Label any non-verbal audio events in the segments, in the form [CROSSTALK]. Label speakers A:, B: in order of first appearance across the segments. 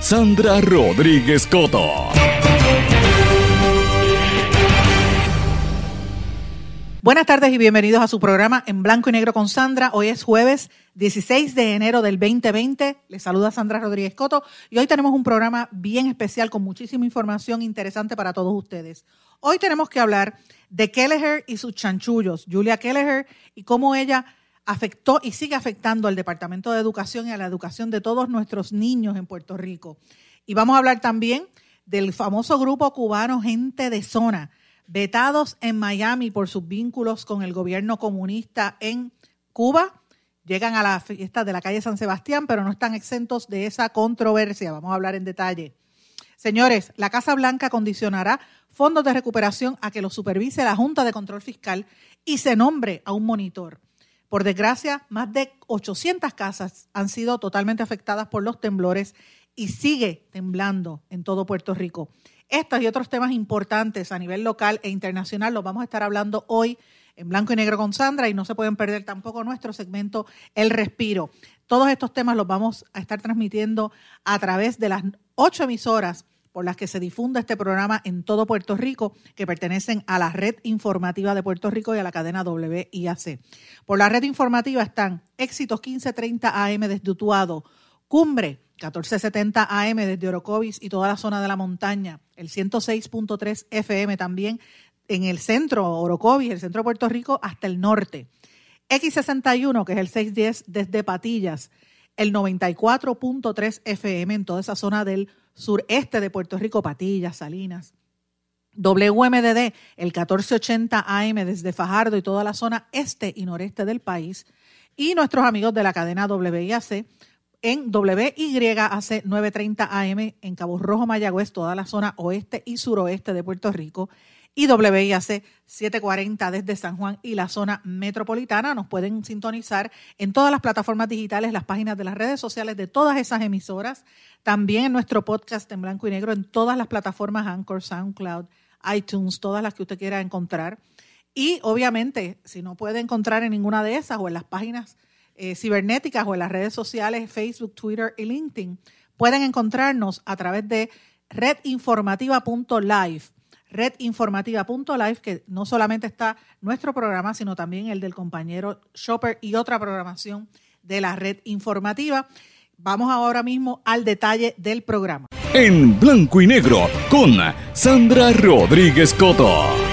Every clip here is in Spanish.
A: Sandra Rodríguez Coto.
B: Buenas tardes y bienvenidos a su programa En Blanco y Negro con Sandra. Hoy es jueves 16 de enero del 2020. Les saluda Sandra Rodríguez Coto y hoy tenemos un programa bien especial con muchísima información interesante para todos ustedes. Hoy tenemos que hablar de Kelleher y sus chanchullos, Julia Kelleher y cómo ella afectó y sigue afectando al Departamento de Educación y a la educación de todos nuestros niños en Puerto Rico. Y vamos a hablar también del famoso grupo cubano Gente de Zona vetados en Miami por sus vínculos con el gobierno comunista en Cuba. Llegan a la fiesta de la calle San Sebastián, pero no están exentos de esa controversia. Vamos a hablar en detalle. Señores, la Casa Blanca condicionará fondos de recuperación a que los supervise la Junta de Control Fiscal y se nombre a un monitor. Por desgracia, más de 800 casas han sido totalmente afectadas por los temblores y sigue temblando en todo Puerto Rico. Estos y otros temas importantes a nivel local e internacional los vamos a estar hablando hoy en blanco y negro con Sandra y no se pueden perder tampoco nuestro segmento El Respiro. Todos estos temas los vamos a estar transmitiendo a través de las ocho emisoras por las que se difunde este programa en todo Puerto Rico, que pertenecen a la red informativa de Puerto Rico y a la cadena WIAC. Por la red informativa están Éxitos 1530 AM desde Utuado, Cumbre 1470 AM desde Orocovis y toda la zona de la montaña, el 106.3 FM también en el centro, Orocovis, el centro de Puerto Rico, hasta el norte. X61, que es el 610 desde Patillas, el 94.3 FM en toda esa zona del sureste de Puerto Rico, Patillas, Salinas. WMDD, el 1480 AM desde Fajardo y toda la zona este y noreste del país. Y nuestros amigos de la cadena WIAC, en WYAC 930 AM en Cabo Rojo, Mayagüez, toda la zona oeste y suroeste de Puerto Rico. Y WIAC 740 desde San Juan y la zona metropolitana. Nos pueden sintonizar en todas las plataformas digitales, las páginas de las redes sociales de todas esas emisoras. También en nuestro podcast en blanco y negro, en todas las plataformas Anchor, SoundCloud, iTunes, todas las que usted quiera encontrar. Y obviamente, si no puede encontrar en ninguna de esas o en las páginas eh, cibernéticas o en las redes sociales Facebook, Twitter y LinkedIn, pueden encontrarnos a través de redinformativa.live. Redinformativa.live, que no solamente está nuestro programa, sino también el del compañero Shopper y otra programación de la red informativa. Vamos ahora mismo al detalle del programa.
A: En blanco y negro con Sandra Rodríguez Coto.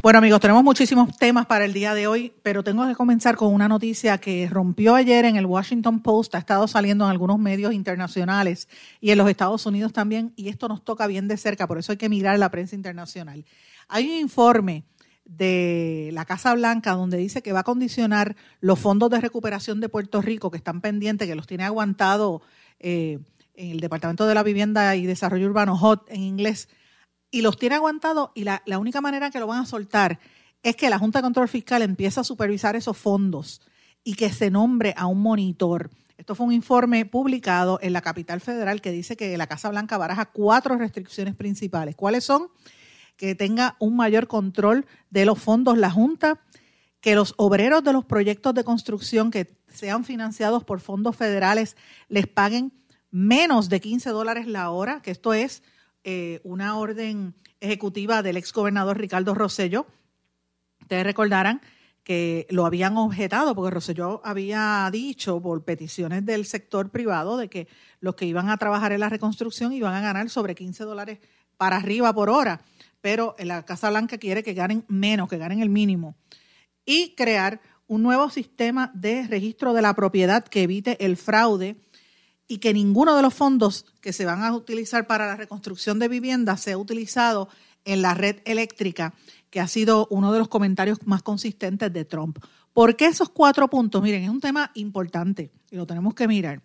B: Bueno amigos, tenemos muchísimos temas para el día de hoy, pero tengo que comenzar con una noticia que rompió ayer en el Washington Post, ha estado saliendo en algunos medios internacionales y en los Estados Unidos también, y esto nos toca bien de cerca, por eso hay que mirar la prensa internacional. Hay un informe de la Casa Blanca donde dice que va a condicionar los fondos de recuperación de Puerto Rico que están pendientes, que los tiene aguantado eh, en el Departamento de la Vivienda y Desarrollo Urbano, HOT en inglés, y los tiene aguantados y la, única manera que lo van a soltar es que la Junta de Control Fiscal empiece a supervisar esos fondos y que se nombre a un monitor. Esto fue un informe publicado en la capital federal que dice que la Casa Blanca baraja cuatro restricciones principales. ¿Cuáles son? Que tenga un mayor control de los fondos la Junta, que los obreros de los proyectos de construcción que sean financiados por fondos federales les paguen menos de 15 dólares la hora, que esto es eh, una orden ejecutiva del ex gobernador Ricardo Rosello. Ustedes recordarán que lo habían objetado porque Rosselló había dicho por peticiones del sector privado de que los que iban a trabajar en la reconstrucción iban a ganar sobre 15 dólares para arriba por hora, pero la Casa Blanca quiere que ganen menos, que ganen el mínimo. Y crear un nuevo sistema de registro de la propiedad que evite el fraude y que ninguno de los fondos que se van a utilizar para la reconstrucción de viviendas sea utilizado en la red eléctrica, que ha sido uno de los comentarios más consistentes de Trump. ¿Por qué esos cuatro puntos? Miren, es un tema importante y lo tenemos que mirar.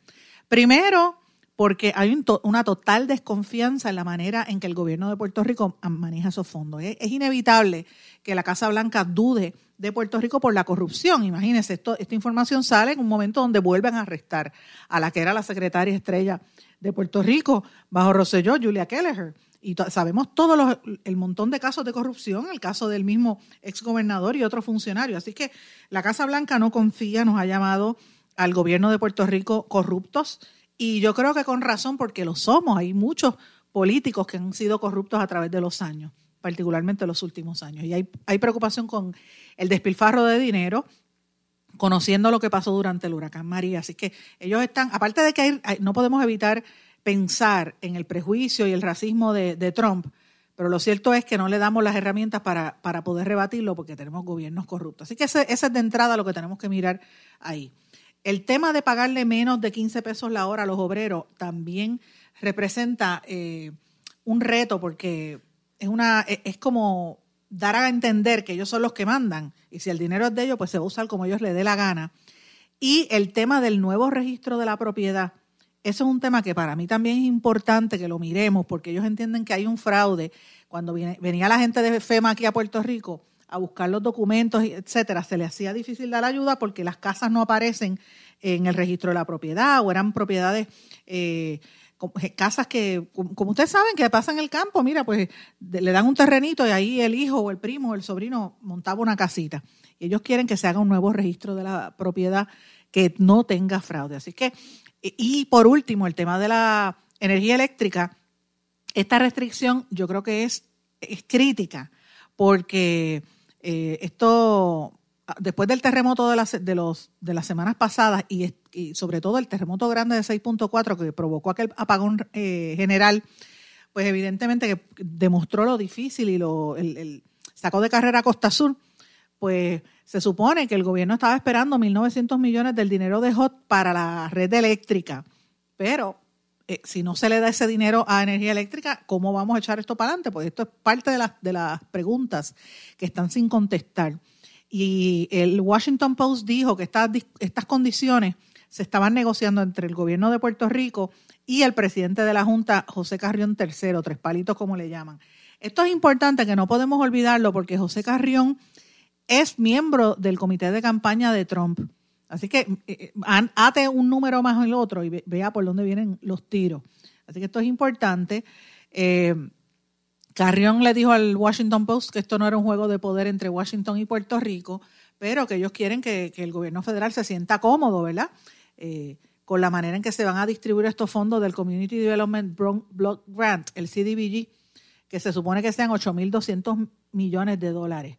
B: Primero, porque hay una total desconfianza en la manera en que el gobierno de Puerto Rico maneja esos fondos. Es, inevitable que la Casa Blanca dude de Puerto Rico por la corrupción. Imagínense, esta información sale en un momento donde vuelven a arrestar a la que era la secretaria estrella de Puerto Rico bajo Rosselló, Julia Kelleher. Y sabemos todo el montón de casos de corrupción, el caso del mismo exgobernador y otros funcionarios. Así que la Casa Blanca no confía, nos ha llamado al gobierno de Puerto Rico corruptos y yo creo que con razón, porque lo somos. Hay muchos políticos que han sido corruptos a través de los años, particularmente los últimos años. Y hay, hay preocupación con el despilfarro de dinero, conociendo lo que pasó durante el huracán María. Así que ellos están, aparte de que no podemos evitar pensar en el prejuicio y el racismo de, Trump, pero lo cierto es que no le damos las herramientas para, para poder rebatirlo porque tenemos gobiernos corruptos. Así que ese, es de entrada lo que tenemos que mirar ahí. El tema de pagarle menos de 15 pesos la hora a los obreros también representa eh, un reto porque es, una, e, es como dar a entender que ellos son los que mandan y si el dinero es de ellos, pues se va a usar como ellos le dé la gana. Y el tema del nuevo registro de la propiedad, eso es un tema que para mí también es importante que lo miremos porque ellos entienden que hay un fraude. Cuando venía la gente de FEMA aquí a Puerto Rico, a buscar los documentos, etcétera, se le hacía difícil dar ayuda porque las casas no aparecen en el registro de la propiedad o eran propiedades, eh, casas que, como ustedes saben, que pasan en el campo, mira, pues le dan un terrenito y ahí el hijo o el primo o el sobrino montaba una casita. Y ellos quieren que se haga un nuevo registro de la propiedad que no tenga fraude. Así que, y por último, el tema de la energía eléctrica, esta restricción yo creo que es, es crítica porque eh, esto, después del terremoto de las, de los, de las semanas pasadas y, sobre todo el terremoto grande de 6.4 que provocó aquel apagón eh, general, pues evidentemente que demostró lo difícil y lo sacó de carrera a Costa Sur, pues se supone que el gobierno estaba esperando 1.900 millones del dinero de HOT para la red eléctrica, pero eh, si no se le da ese dinero a energía eléctrica, ¿cómo vamos a echar esto para adelante? Pues esto es parte de las, de las preguntas que están sin contestar. Y el Washington Post dijo que estas, estas condiciones se estaban negociando entre el gobierno de Puerto Rico y el presidente de la Junta, José Carrión III, tres palitos como le llaman. Esto es importante que no podemos olvidarlo porque José Carrión es miembro del comité de campaña de Trump. Así que eh, eh, ate un número más el otro y vea por dónde vienen los tiros. Así que esto es importante. Eh, Carrión le dijo al Washington Post que esto no era un juego de poder entre Washington y Puerto Rico, pero que ellos quieren que, el gobierno federal se sienta cómodo, ¿verdad? con la manera en que se van a distribuir estos fondos del Community Development Block Grant, el CDBG, que se supone que sean 8.200 millones de dólares.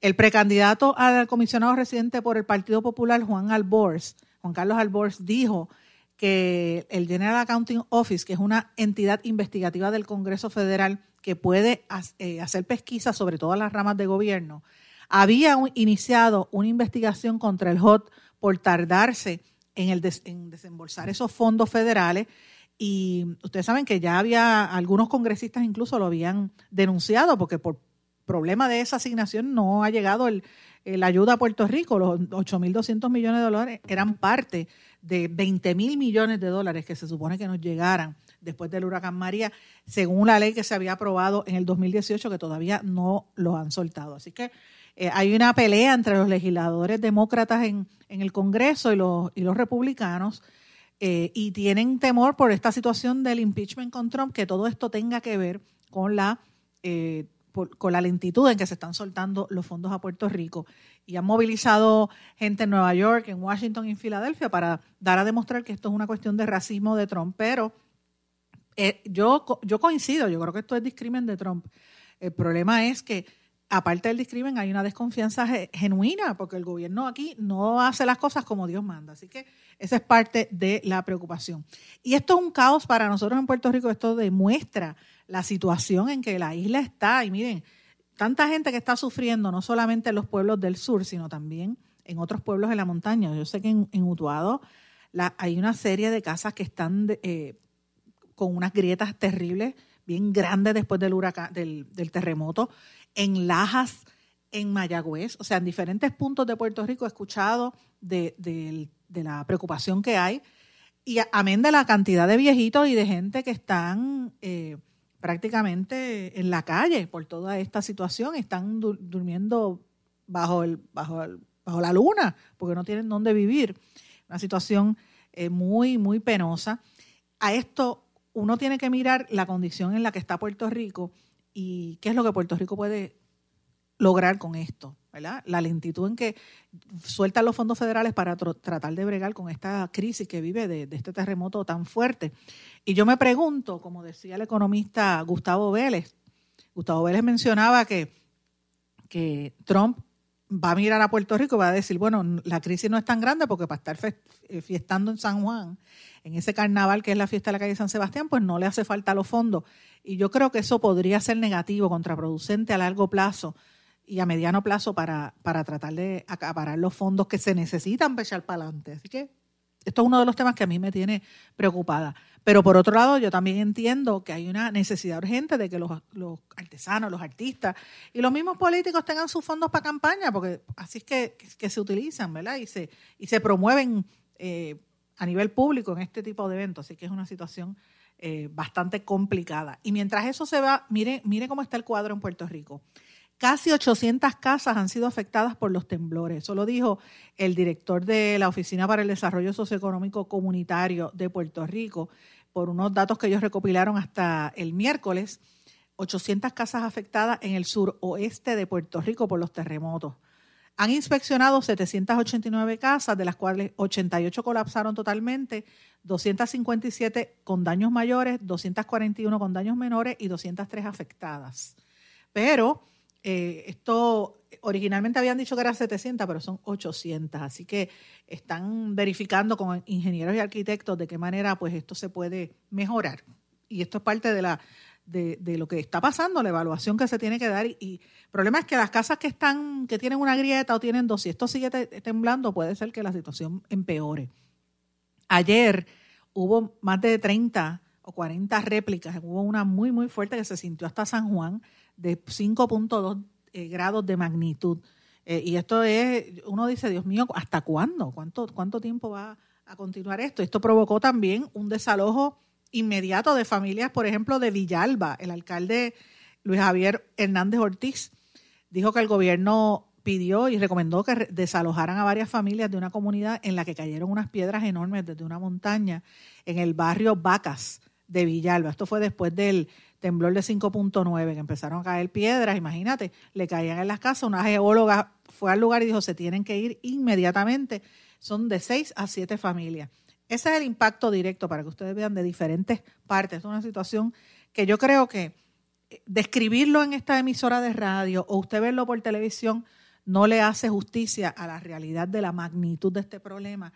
B: El precandidato al comisionado residente por el Partido Popular, Juan Albors, Juan Carlos Albors, dijo que el General Accounting Office, que es una entidad investigativa del Congreso Federal que puede eh, hacer pesquisas sobre todas las ramas de gobierno, había iniciado una investigación contra el HOT por tardarse en, en desembolsar esos fondos federales. Y ustedes saben que ya había algunos congresistas incluso lo habían denunciado porque por problema de esa asignación no ha llegado el, la ayuda a Puerto Rico. Los 8.200 millones de dólares eran parte de 20.000 millones de dólares que se supone que nos llegaran después del huracán María, según la ley que se había aprobado en el 2018, que todavía no lo han soltado. Así que eh, hay una pelea entre los legisladores demócratas en, en el Congreso y los, y los republicanos. Eh, y tienen temor por esta situación del impeachment con Trump, que todo esto tenga que ver con la eh, con la lentitud en que se están soltando los fondos a Puerto Rico. Y han movilizado gente en Nueva York, en Washington y en Filadelfia para dar a demostrar que esto es una cuestión de racismo de Trump. Pero eh, yo, yo coincido, yo creo que esto es discrimen de Trump. El problema es que, aparte del discrimen, hay una desconfianza genuina, porque el gobierno aquí no hace las cosas como Dios manda. Así que esa es parte de la preocupación. Y esto es un caos para nosotros en Puerto Rico, esto demuestra la situación en que la isla está. Y miren, tanta gente que está sufriendo, no solamente en los pueblos del sur, sino también en otros pueblos de la montaña. Yo sé que en, Utuado hay una serie de casas que están eh, con unas grietas terribles, bien grandes después del huracán, del, terremoto, en Lajas, en Mayagüez, o sea, en diferentes puntos de Puerto Rico he escuchado de, de la preocupación que hay Y amén de la cantidad de viejitos y de gente que están eh, prácticamente en la calle por toda esta situación, están durmiendo bajo, el, bajo, bajo la luna porque no tienen dónde vivir. Una situación eh, muy, muy penosa. A esto uno tiene que mirar la condición en la que está Puerto Rico y qué es lo que Puerto Rico puede lograr con esto. La lentitud en que sueltan los fondos federales para tratar de bregar con esta crisis que vive de, este terremoto tan fuerte. Y yo me pregunto, como decía el economista Gustavo Vélez, Gustavo Vélez mencionaba que, que Trump va a mirar a Puerto Rico y va a decir, bueno, la crisis no es tan grande porque para estar eh, fiestando en San Juan, en ese carnaval que es la fiesta de la calle San Sebastián, pues no le hace falta los fondos. Y yo creo que eso podría ser negativo, contraproducente a largo plazo y a mediano plazo para, para tratar de acaparar los fondos que se necesitan para echar para adelante. Así que esto es uno de los temas que a mí me tiene preocupada. Pero por otro lado, yo también entiendo que hay una necesidad urgente de que los, artesanos, los artistas y los mismos políticos tengan sus fondos para campaña, porque así es que, se utilizan, ¿verdad? Y se, y se promueven eh, a nivel público en este tipo de eventos. Así que es una situación eh, bastante complicada. Y mientras eso se va, mire, mire cómo está el cuadro en Puerto Rico. Casi 800 casas han sido afectadas por los temblores. Eso lo dijo el director de la Oficina para el Desarrollo Socioeconómico Comunitario de Puerto Rico, por unos datos que ellos recopilaron hasta el miércoles. 800 casas afectadas en el suroeste de Puerto Rico por los terremotos. Han inspeccionado 789 casas, de las cuales 88 colapsaron totalmente, 257 con daños mayores, 241 con daños menores y 203 afectadas. Pero eh, esto originalmente habían dicho que era 700, pero son 800. Así que están verificando con ingenieros y arquitectos de qué manera pues esto se puede mejorar. Y esto es parte de la de, lo que está pasando, la evaluación que se tiene que dar. Y, el problema es que las casas que están, que tienen una grieta o tienen dos, si esto sigue temblando, puede ser que la situación empeore. Ayer hubo más de 30 o 40 réplicas, hubo una muy, muy fuerte que se sintió hasta San Juan de 5.2 eh, grados de magnitud. Eh, y esto es, uno dice, Dios mío, ¿hasta cuándo? ¿Cuánto, ¿Cuánto tiempo va a continuar esto? Esto provocó también un desalojo inmediato de familias, por ejemplo, de Villalba. El alcalde Luis Javier Hernández Ortiz dijo que el gobierno pidió y recomendó que desalojaran a varias familias de una comunidad en la que cayeron unas piedras enormes desde una montaña en el barrio Vacas de Villalba. Esto fue después del temblor de 5.9, que empezaron a caer piedras, imagínate, le caían en las casas, una geóloga fue al lugar y dijo, se tienen que ir inmediatamente, son de seis a siete familias. Ese es el impacto directo para que ustedes vean de diferentes partes. Es una situación que yo creo que eh, describirlo en esta emisora de radio o usted verlo por televisión no le hace justicia a la realidad de la magnitud de este problema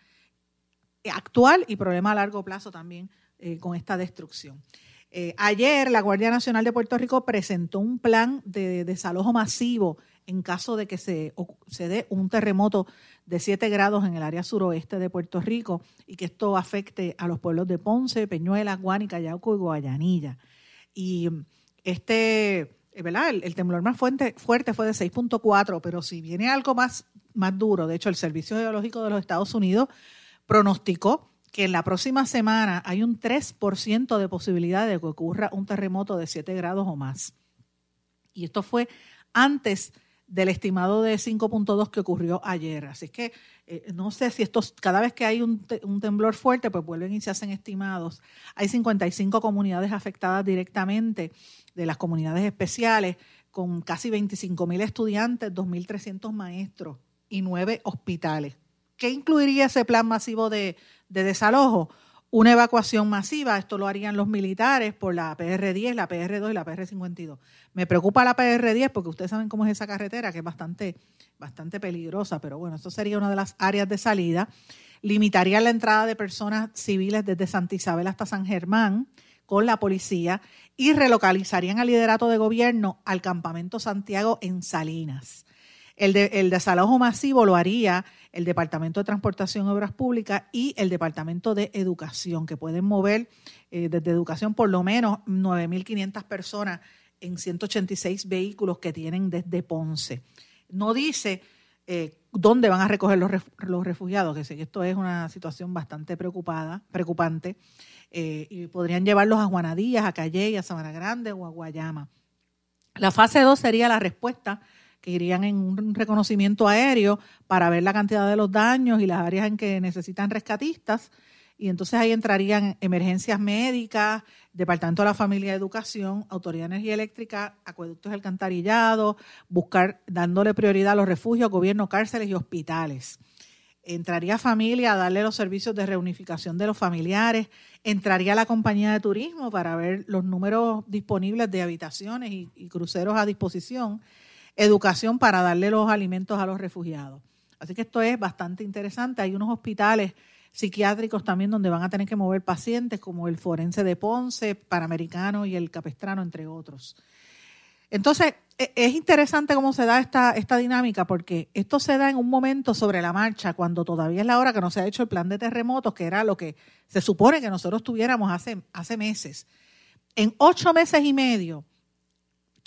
B: actual y problema a largo plazo también eh, con esta destrucción. Eh, ayer la Guardia Nacional de Puerto Rico presentó un plan de desalojo masivo en caso de que se, se dé un terremoto de 7 grados en el área suroeste de Puerto Rico y que esto afecte a los pueblos de Ponce, Peñuela, Guánica, Yauco y Guayanilla. Y este, eh, ¿verdad? El, temblor más fuerte, fuerte fue de 6.4, pero si viene algo más, más duro, de hecho el Servicio Geológico de los Estados Unidos pronosticó que en la próxima semana hay un 3% de posibilidad de que ocurra un terremoto de 7 grados o más. Y esto fue antes del estimado de 5.2 que ocurrió ayer. Así que eh, no sé si estos, cada vez que hay un, un, temblor fuerte, pues vuelven y se hacen estimados. Hay 55 comunidades afectadas directamente de las comunidades especiales, con casi 25 mil estudiantes, 2.300 maestros y nueve hospitales. ¿Qué incluiría ese plan masivo de, de desalojo, una evacuación masiva, esto lo harían los militares por la PR10, la PR2 y la PR52. Me preocupa la PR10 porque ustedes saben cómo es esa carretera, que es bastante, bastante peligrosa, pero bueno, esto sería una de las áreas de salida. Limitaría la entrada de personas civiles desde Santa Isabel hasta San Germán con la policía y relocalizarían al liderato de gobierno al campamento Santiago en Salinas. El, desalojo masivo lo haría el Departamento de Transportación y Obras Públicas y el Departamento de Educación, que pueden mover eh, desde educación por lo menos 9.500 personas en 186 vehículos que tienen desde Ponce. No dice eh, dónde van a recoger los, los refugiados, que sé que esto es una situación bastante preocupada, preocupante, eh, y podrían llevarlos a Juanadías, a Calle, a Sabana Grande o a Guayama. La fase 2 sería la respuesta, que irían en un reconocimiento aéreo para ver la cantidad de los daños y las áreas en que necesitan rescatistas. Y entonces ahí entrarían emergencias médicas, Departamento de la Familia y Educación, Autoridad de Energía Eléctrica, Acueductos Alcantarillados, buscar, dándole prioridad a los refugios, gobierno, cárceles y hospitales. Entraría familia a darle los servicios de reunificación de los familiares, entraría la compañía de turismo para ver los números disponibles de habitaciones y, y cruceros a disposición, educación para darle los alimentos a los refugiados. Así que esto es bastante interesante. Hay unos hospitales psiquiátricos también donde van a tener que mover pacientes, como el forense de Ponce, Panamericano y el Capestrano, entre otros. Entonces, e, es interesante cómo se da esta, esta dinámica, porque esto se da en un momento sobre la marcha, cuando todavía es la hora que no se ha hecho el plan de terremotos, que era lo que se supone que nosotros tuviéramos hace, hace meses. En ocho meses y medio,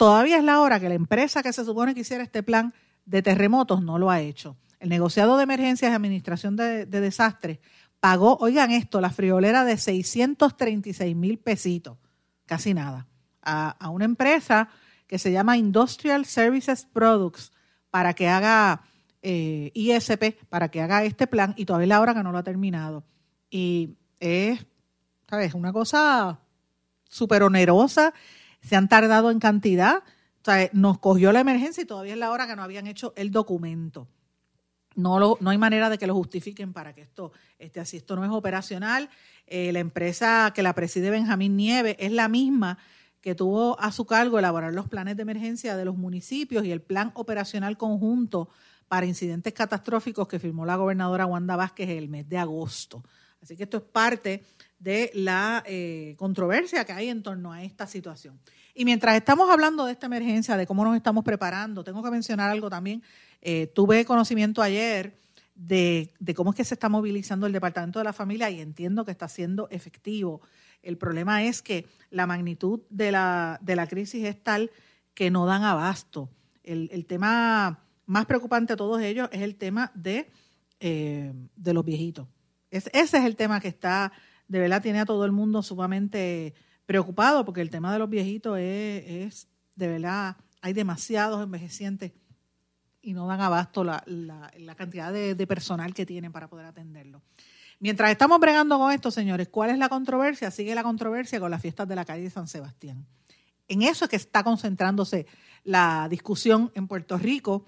B: todavía es la hora que la empresa que se supone que hiciera este plan de terremotos no lo ha hecho. El negociado de emergencias y administración de, desastres pagó, oigan esto, la friolera de 636 mil pesitos, casi nada, a, una empresa que se llama Industrial Services Products para que haga eh, ISP, para que haga este plan y todavía es la hora que no lo ha terminado. Y es, ¿sabes? Una cosa súper onerosa, se han tardado en cantidad, o sea, nos cogió la emergencia y todavía es la hora que no habían hecho el documento. No, no hay manera de que lo justifiquen para que esto esté así. Esto no es operacional. Eh, la empresa que la preside Benjamín Nieves es la misma que tuvo a su cargo elaborar los planes de emergencia de los municipios y el plan operacional conjunto para incidentes catastróficos que firmó la gobernadora Wanda Vázquez el mes de agosto. Así que esto es parte de la eh, controversia que hay en torno a esta situación. Y mientras estamos hablando de esta emergencia, de cómo nos estamos preparando, tengo que mencionar algo también eh, tuve conocimiento ayer de, cómo es que se está movilizando el Departamento de la Familia y entiendo que está siendo efectivo. El problema es que la magnitud de la, de la crisis es tal que no dan abasto. El, tema más preocupante de todos ellos es el tema de, eh, de los viejitos. ese es el tema que está, de verdad, tiene a todo el mundo sumamente preocupado porque el tema de los viejitos es, de verdad, hay demasiados envejecientes y no dan abasto la, la, cantidad de, personal que tienen para poder atenderlo. Mientras estamos bregando con esto, señores, ¿cuál es la controversia? Sigue la controversia con las fiestas de la calle de San Sebastián. En eso es que está concentrándose la discusión en Puerto Rico.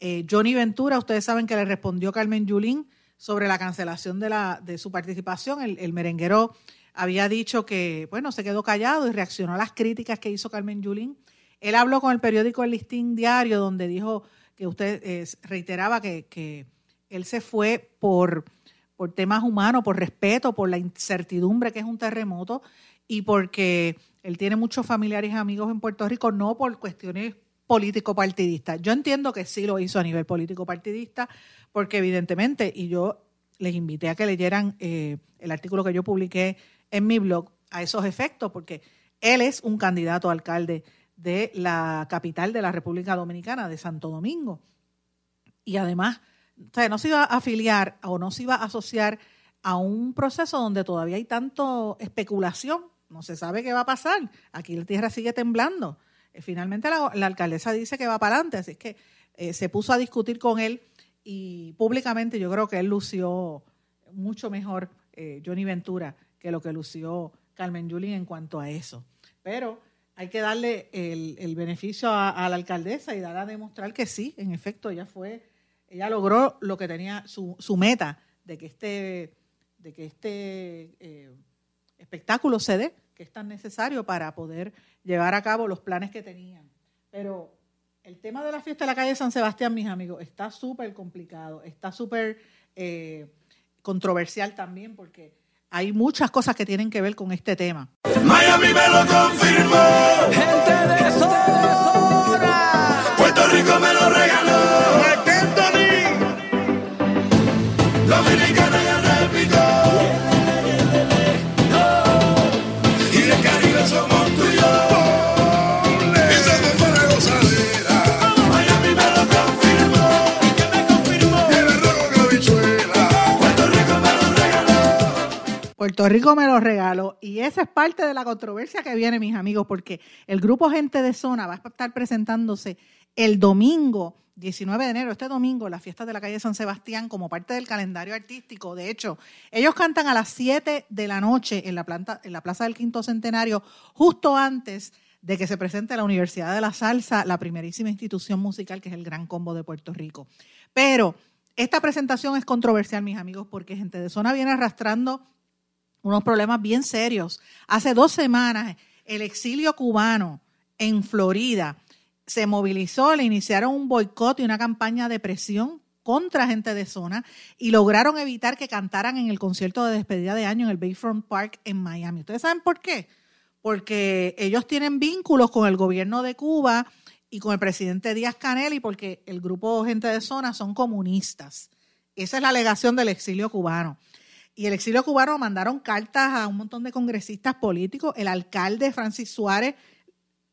B: Eh, Johnny Ventura, ustedes saben que le respondió Carmen Yulín sobre la cancelación de, la, de su participación. El, el, merenguero había dicho que, bueno, se quedó callado y reaccionó a las críticas que hizo Carmen Yulín. Él habló con el periódico El Listín Diario, donde dijo que usted reiteraba que, él se fue por, por temas humanos, por respeto, por la incertidumbre que es un terremoto y porque él tiene muchos familiares y amigos en Puerto Rico, no por cuestiones político-partidistas. Yo entiendo que sí lo hizo a nivel político-partidista, porque evidentemente, y yo les invité a que leyeran eh, el artículo que yo publiqué en mi blog a esos efectos, porque él es un candidato a alcalde de la capital de la República Dominicana, de Santo Domingo. Y además, no se iba a afiliar o no se iba a asociar a un proceso donde todavía hay tanto especulación, no se sabe qué va a pasar. Aquí la tierra sigue temblando. Eh, finalmente la, alcaldesa dice que va para adelante, así que eh, se puso a discutir con él y públicamente yo creo que él lució mucho mejor eh, Johnny Ventura que lo que lució Carmen Yulín en cuanto a eso. Pero hay que darle el, beneficio a, la alcaldesa y dar a demostrar que sí, en efecto, ella fue, ella logró lo que tenía su, meta de que este, de que este espectáculo se dé, que es tan necesario para poder llevar a cabo los planes que tenían. Pero el tema de la fiesta de la calle San Sebastián, mis amigos, está súper complicado, está súper eh, controversial también porque hay muchas cosas que tienen que ver con este tema.
C: Miami me lo confirmó. Gente de zona. Puerto Rico me lo regaló.
B: Puerto Rico me lo regaló. Y esa es parte de la controversia que viene, mis amigos, porque el grupo Gente de Zona va a estar presentándose el domingo 19 de enero, este domingo, la fiesta de la calle San Sebastián, como parte del calendario artístico. De hecho, ellos cantan a las 7 de la noche en la, planta, en la Plaza del Quinto Centenario, justo antes de que se presente la Universidad de la Salsa, la primerísima institución musical que es el Gran Combo de Puerto Rico. Pero esta presentación es controversial, mis amigos, porque gente de zona viene arrastrando unos problemas bien serios. Hace dos semanas, el exilio cubano en Florida se movilizó, le iniciaron un boicot y una campaña de presión contra gente de zona y lograron evitar que cantaran en el concierto de despedida de año en el Bayfront Park en Miami. ¿Ustedes saben por qué? Porque ellos tienen vínculos con el gobierno de Cuba y con el presidente Díaz Canel y porque el grupo Gente de Zona son comunistas. Esa es la alegación del exilio cubano. Y el exilio cubano mandaron cartas a un montón de congresistas políticos. El alcalde Francis Suárez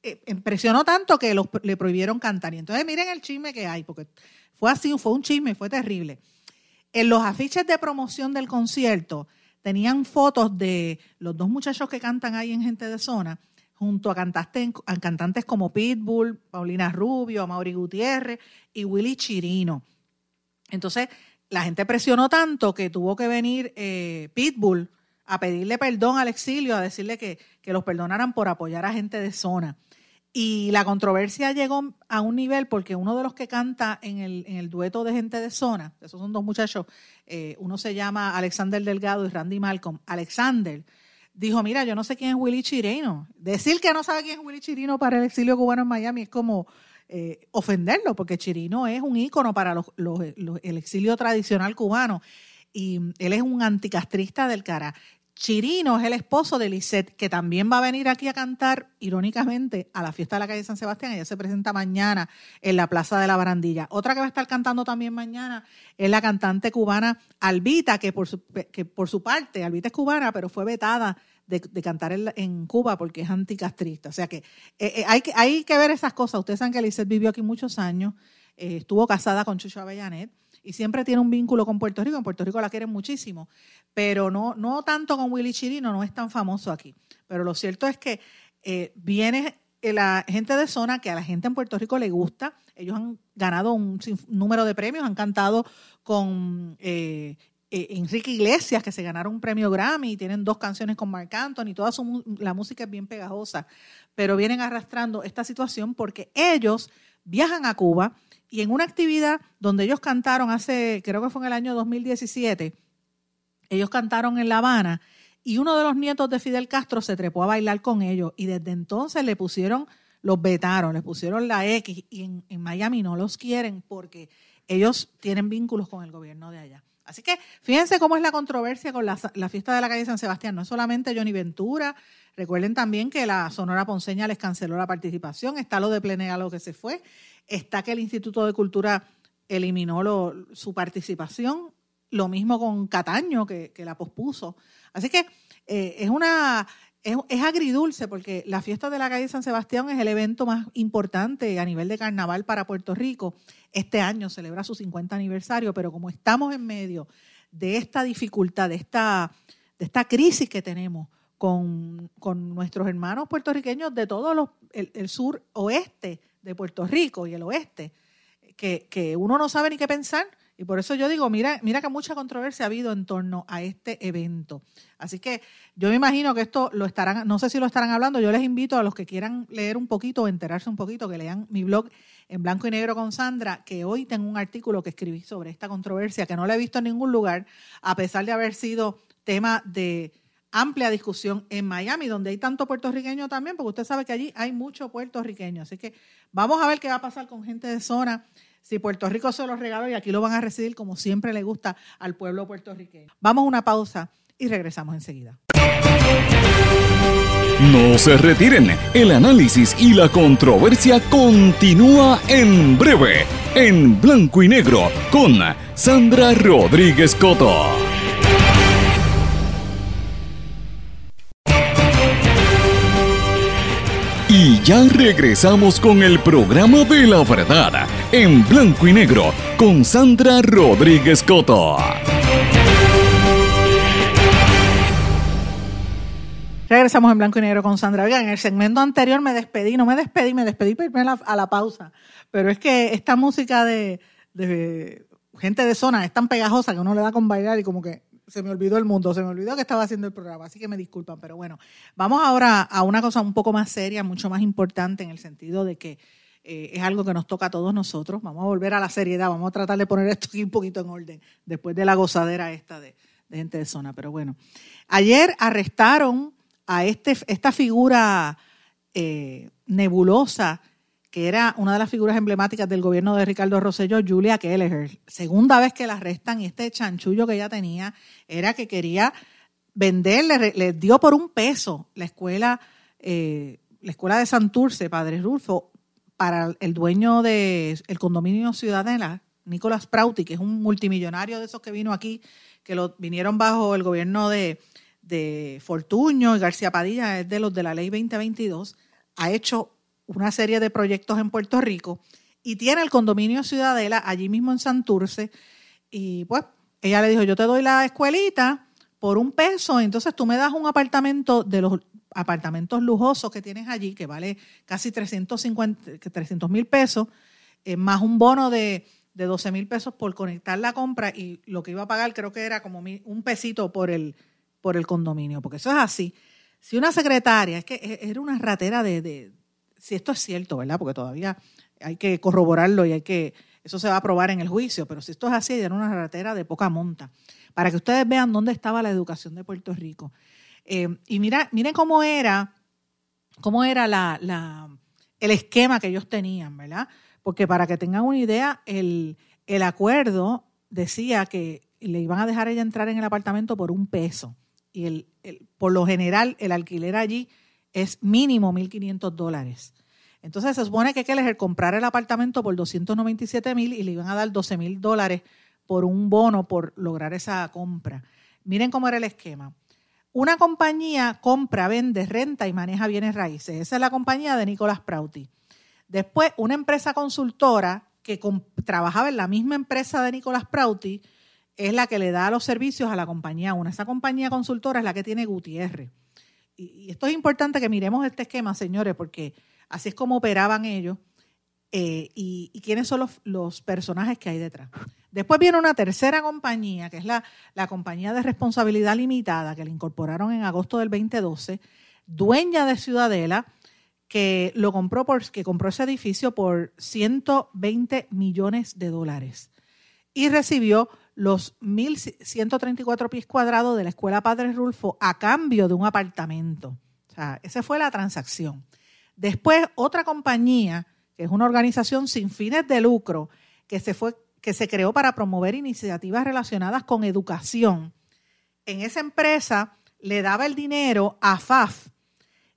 B: eh, impresionó tanto que le prohibieron cantar. Y entonces miren el chisme que hay, porque fue así, fue un chisme, fue terrible. En los afiches de promoción del concierto tenían fotos de los dos muchachos que cantan ahí en Gente de Zona, junto a a cantantes como Pitbull, Paulina Rubio, Mauri Gutiérrez y Willy Chirino. Entonces, la gente presionó tanto que tuvo que venir eh, Pitbull a pedirle perdón al exilio, a decirle que, que los perdonaran por apoyar a gente de zona. Y la controversia llegó a un nivel porque uno de los que canta en el, en el dueto de gente de zona, esos son dos muchachos, eh, uno se llama Alexander Delgado y Randy Malcolm. Alexander dijo, mira, yo no sé quién es Willy Chirino. Decir que no sabe quién es Willy Chirino para el exilio cubano en Miami es como eh, ofenderlo, porque Chirino es un ícono para el exilio tradicional cubano. Y él es un anticastrista del cara. Chirino es el esposo de Lisette, que también va a venir aquí a cantar, irónicamente, a la fiesta de la calle San Sebastián. Ella se presenta mañana en la Plaza de la Barandilla. Otra que va a estar cantando también mañana es la cantante cubana Albita, que por su, que por su parte, Albita es cubana, pero fue vetada de, cantar en, Cuba porque es anticastrista. O sea que, eh, eh, hay que hay que ver esas cosas. Ustedes saben que Lisette vivió aquí muchos años, eh, estuvo casada con Chucho Avellanet y siempre tiene un vínculo con Puerto Rico. En Puerto Rico la quieren muchísimo, pero no, no tanto con Willy Chirino, no es tan famoso aquí. Pero lo cierto es que viene la gente de zona que a la gente en Puerto Rico le gusta. Ellos han ganado un número de premios, han cantado con eh, eh, Enrique Iglesias, que se ganaron un premio Grammy, y tienen dos canciones con Marc Anthony, toda la música es bien pegajosa, pero vienen arrastrando esta situación porque ellos viajan a Cuba y en una actividad donde ellos cantaron hace, creo que fue en el año 2017, ellos cantaron en La Habana y uno de los nietos de Fidel Castro se trepó a bailar con ellos y desde entonces le pusieron, los vetaron, le pusieron la X y en, Miami no los quieren porque ellos tienen vínculos con el gobierno de allá. Así que fíjense cómo es la controversia con la, la, fiesta de la calle San Sebastián. No es solamente Johnny Ventura, recuerden también que la Sonora Ponceña les canceló la participación, está lo de Plenega lo que se fue, está que el Instituto de Cultura eliminó su participación, lo mismo con Cataño, que, la pospuso. Así que eh, es una es, agridulce porque la fiesta de la calle San Sebastián es el evento más importante a nivel de carnaval para Puerto Rico. Este año celebra su 50 aniversario, pero como estamos en medio de esta dificultad, de esta, de esta crisis que tenemos con, nuestros hermanos puertorriqueños de todo los, el sur oeste de Puerto Rico y el oeste, que, uno no sabe ni qué pensar. Y por eso yo digo, mira, mira que mucha controversia ha habido en torno a este evento. Así que yo me imagino que esto lo estarán, no sé si lo estarán hablando, yo les invito a los que quieran leer un poquito o enterarse un poquito, que lean mi blog en blanco y negro con Sandra, que hoy tengo un artículo que escribí sobre esta controversia, que no la he visto en ningún lugar, a pesar de haber sido tema de amplia discusión en Miami, donde hay tanto puertorriqueño también, porque usted sabe que allí hay mucho puertorriqueño. Así que vamos a ver qué va a pasar con gente de zona. Si Puerto Rico se los regaló y aquí lo van a recibir como siempre le gusta al pueblo puertorriqueño. Vamos a una pausa y regresamos enseguida.
A: No se retiren, el análisis y la controversia continúa en breve, en blanco y negro, con Sandra Rodríguez Coto. Y ya regresamos con el programa de la verdad, en blanco y negro, con Sandra Rodríguez Coto.
B: Regresamos en blanco y negro con Sandra. Oigan, en el segmento anterior me despedí, no me despedí, me despedí a la, pausa. Pero es que esta música de, gente de zona es tan pegajosa que uno le da con bailar y como que se me olvidó el mundo, se me olvidó que estaba haciendo el programa, así que me disculpan. Pero bueno, vamos ahora a una cosa un poco más seria, mucho más importante en el sentido de que eh, es algo que nos toca a todos nosotros. Vamos a volver a la seriedad, vamos a tratar de poner esto aquí un poquito en orden después de la gozadera esta de, gente de zona. Pero bueno, ayer arrestaron a este, esta figura eh, nebulosa que era una de las figuras emblemáticas del gobierno de Ricardo Rosselló, Julia Kelleher. Segunda vez que la arrestan y este chanchullo que ella tenía era que quería venderle, le, dio por un peso la escuela, eh, la escuela de Santurce, Padre Rulfo, para el dueño del el condominio Ciudadela, Nicolás Prauti, que es un multimillonario de esos que vino aquí, que lo vinieron bajo el gobierno de, de Fortuño y García Padilla, es de los de la ley 2022, ha hecho una serie de proyectos en Puerto Rico y tiene el condominio Ciudadela allí mismo en Santurce. Y pues ella le dijo, yo te doy la escuelita por un peso, entonces tú me das un apartamento de los apartamentos lujosos que tienes allí, que vale casi 350 mil pesos, eh, más un bono de, de 12 mil pesos por conectar la compra y lo que iba a pagar creo que era como un pesito por el, por el condominio, porque eso es así. Si una secretaria, es que e, era una ratera de, si esto es cierto, ¿verdad? Porque todavía hay que corroborarlo y hay que, eso se va a probar en el juicio, pero si esto es así, era una ratera de poca monta, para que ustedes vean dónde estaba la educación de Puerto Rico. Eh, y mira, miren cómo era, cómo era la, el esquema que ellos tenían, ¿verdad? Porque para que tengan una idea, el, el acuerdo decía que le iban a dejar ella entrar en el apartamento por un peso y el, por lo general el alquiler allí es mínimo 1.500 dólares. Entonces se supone que Keller comprar el apartamento por 297 mil y le iban a dar 12 mil dólares por un bono por lograr esa compra. Miren cómo era el esquema. Una compañía compra, vende, renta y maneja bienes raíces. Esa es la compañía de Nicolás Prauti. Después, una empresa consultora que trabajaba en la misma empresa de Nicolás Prauti es la que le da los servicios a la compañía una. Esa compañía consultora es la que tiene Gutiérrez. Y, esto es importante que miremos este esquema, señores, porque así es como operaban ellos eh, y, quiénes son los, personajes que hay detrás. Después viene una tercera compañía, que es la, la compañía de responsabilidad limitada, que le incorporaron en agosto del 2012, dueña de Ciudadela, que lo compró por, que compró ese edificio por 120 millones de dólares y recibió los 1.134 pies cuadrados de la Escuela Padre Rulfo a cambio de un apartamento. O sea, esa fue la transacción. Después, otra compañía, que es una organización sin fines de lucro, que se, fue, que se creó para promover iniciativas relacionadas con educación. En esa empresa le daba el dinero a FAF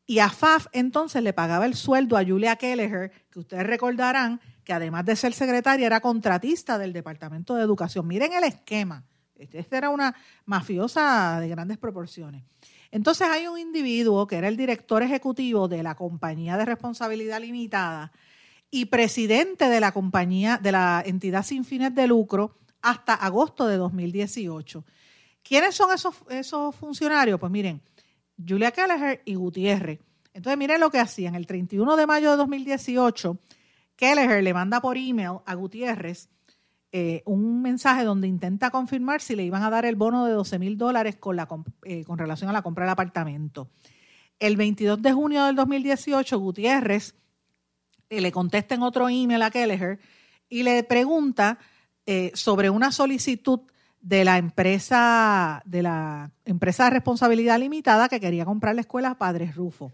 B: y a FAF entonces le pagaba el sueldo a Julia Kelleher, que ustedes recordarán que además de ser secretaria era contratista del Departamento de Educación. Miren el esquema. Esta era una mafiosa de grandes proporciones. Entonces hay un individuo que era el director ejecutivo de la compañía de responsabilidad limitada y presidente de la compañía, de la entidad sin fines de lucro hasta agosto de 2018. ¿Quiénes son esos, esos funcionarios? Pues miren, Julia Kelleher y Gutiérrez. Entonces miren lo que hacían. El 31 de mayo de 2018 Kelleher le manda por email a Gutiérrez eh, un mensaje donde intenta confirmar si le iban a dar el bono de 12 mil dólares con, eh, con relación a la compra del apartamento. El 22 de junio del 2018, Gutiérrez le contesta en otro email a Kelleher y le pregunta sobre una solicitud de la empresa de la empresa de responsabilidad limitada que quería comprar la escuela Padres Rufo.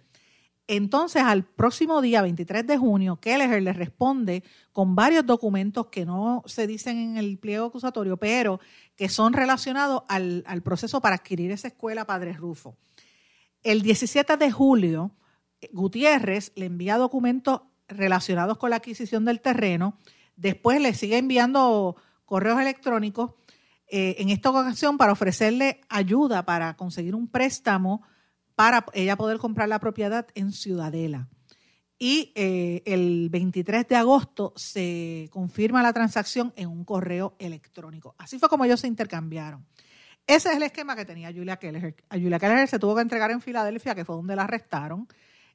B: Entonces, al próximo día, 23 de junio, Kelleher le responde con varios documentos que no se dicen en el pliego acusatorio, pero que son relacionados al, proceso para adquirir esa escuela Padre Rufo. El 17 de julio, Gutiérrez le envía documentos relacionados con la adquisición del terreno. Después le sigue enviando correos electrónicos, eh, en esta ocasión para ofrecerle ayuda para conseguir un préstamo para ella poder comprar la propiedad en Ciudadela. Y eh, el 23 de agosto se confirma la transacción en un correo electrónico. Así fue como ellos se intercambiaron. Ese es el esquema que tenía Julia Keller. A Julia Keller se tuvo que entregar en Filadelfia, que fue donde la arrestaron.